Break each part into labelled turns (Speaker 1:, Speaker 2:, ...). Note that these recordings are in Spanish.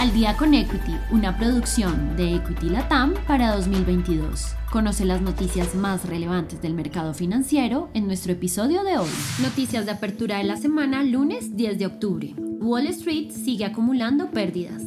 Speaker 1: Al día con Equity, una producción de Equity Latam para 2022. Conoce las noticias más relevantes del mercado financiero en nuestro episodio de hoy. Noticias de apertura de la semana, lunes 10 de octubre. Wall Street sigue acumulando pérdidas.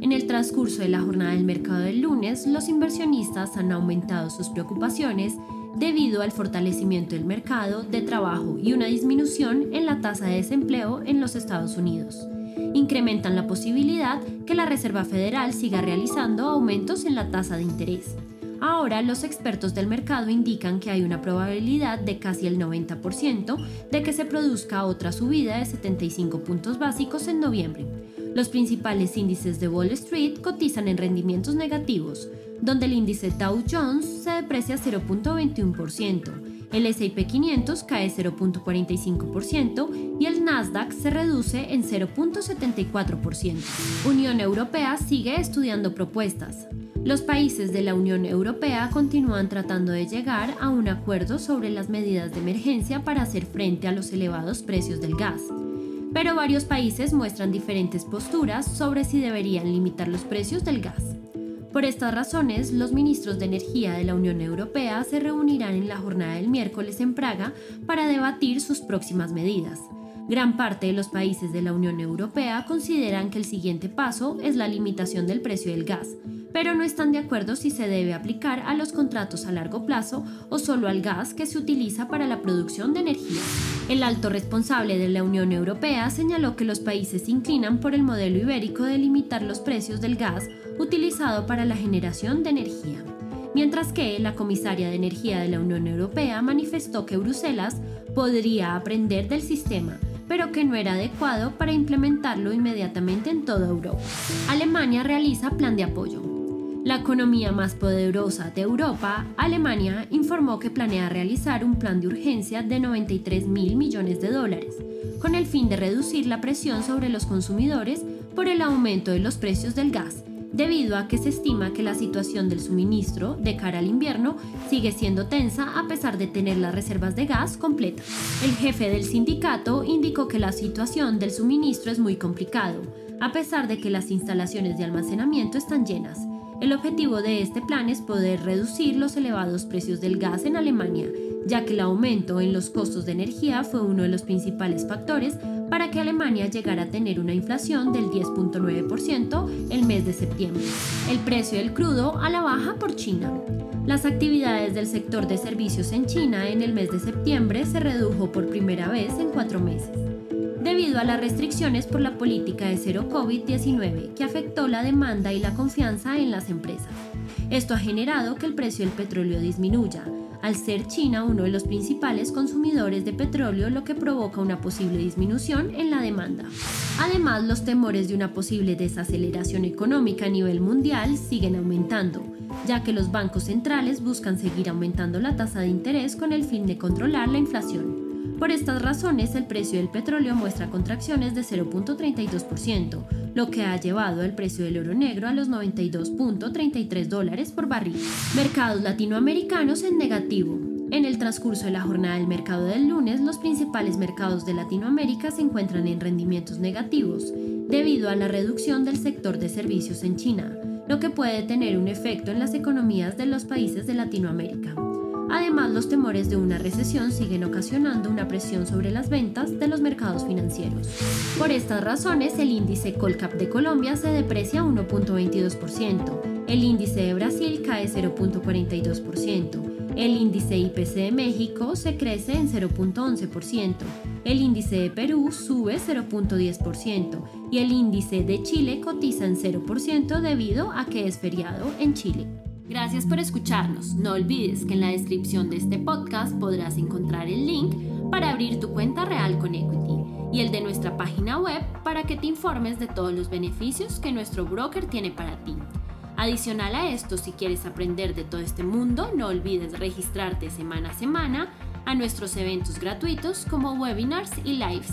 Speaker 1: En el transcurso de la jornada del mercado del lunes, los inversionistas han aumentado sus preocupaciones debido al fortalecimiento del mercado de trabajo y una disminución en la tasa de desempleo en los Estados Unidos incrementan la posibilidad que la Reserva Federal siga realizando aumentos en la tasa de interés. Ahora los expertos del mercado indican que hay una probabilidad de casi el 90% de que se produzca otra subida de 75 puntos básicos en noviembre. Los principales índices de Wall Street cotizan en rendimientos negativos, donde el índice Dow Jones se deprecia 0.21%, el S&P 500 cae 0.45% y el Nasdaq se reduce en 0.74%. Unión Europea sigue estudiando propuestas. Los países de la Unión Europea continúan tratando de llegar a un acuerdo sobre las medidas de emergencia para hacer frente a los elevados precios del gas. Pero varios países muestran diferentes posturas sobre si deberían limitar los precios del gas. Por estas razones, los ministros de Energía de la Unión Europea se reunirán en la jornada del miércoles en Praga para debatir sus próximas medidas. Gran parte de los países de la Unión Europea consideran que el siguiente paso es la limitación del precio del gas, pero no están de acuerdo si se debe aplicar a los contratos a largo plazo o solo al gas que se utiliza para la producción de energía. El alto responsable de la Unión Europea señaló que los países se inclinan por el modelo ibérico de limitar los precios del gas utilizado para la generación de energía. Mientras que la comisaria de Energía de la Unión Europea manifestó que Bruselas podría aprender del sistema, pero que no era adecuado para implementarlo inmediatamente en toda Europa. Alemania realiza plan de apoyo. La economía más poderosa de Europa, Alemania, informó que planea realizar un plan de urgencia de 93 mil millones de dólares, con el fin de reducir la presión sobre los consumidores por el aumento de los precios del gas debido a que se estima que la situación del suministro de cara al invierno sigue siendo tensa a pesar de tener las reservas de gas completas. El jefe del sindicato indicó que la situación del suministro es muy complicado, a pesar de que las instalaciones de almacenamiento están llenas. El objetivo de este plan es poder reducir los elevados precios del gas en Alemania, ya que el aumento en los costos de energía fue uno de los principales factores para que Alemania llegara a tener una inflación del 10.9% el mes de septiembre. El precio del crudo a la baja por China. Las actividades del sector de servicios en China en el mes de septiembre se redujo por primera vez en cuatro meses, debido a las restricciones por la política de cero COVID-19 que afectó la demanda y la confianza en las empresas. Esto ha generado que el precio del petróleo disminuya, al ser China uno de los principales consumidores de petróleo, lo que provoca una posible disminución en la demanda. Además, los temores de una posible desaceleración económica a nivel mundial siguen aumentando, ya que los bancos centrales buscan seguir aumentando la tasa de interés con el fin de controlar la inflación. Por estas razones, el precio del petróleo muestra contracciones de 0.32%, lo que ha llevado el precio del oro negro a los 92.33 dólares por barril. Mercados latinoamericanos en negativo. En el transcurso de la jornada del mercado del lunes, los principales mercados de Latinoamérica se encuentran en rendimientos negativos, debido a la reducción del sector de servicios en China, lo que puede tener un efecto en las economías de los países de Latinoamérica. Además, los temores de una recesión siguen ocasionando una presión sobre las ventas de los mercados financieros. Por estas razones, el índice Colcap de Colombia se deprecia 1.22%, el índice de Brasil cae 0.42%, el índice IPC de México se crece en 0.11%, el índice de Perú sube 0.10% y el índice de Chile cotiza en 0% debido a que es feriado en Chile. Gracias por escucharnos. No olvides que en la descripción de este podcast podrás encontrar el link para abrir tu cuenta real con Equity y el de nuestra página web para que te informes de todos los beneficios que nuestro broker tiene para ti. Adicional a esto, si quieres aprender de todo este mundo, no olvides registrarte semana a semana a nuestros eventos gratuitos como webinars y lives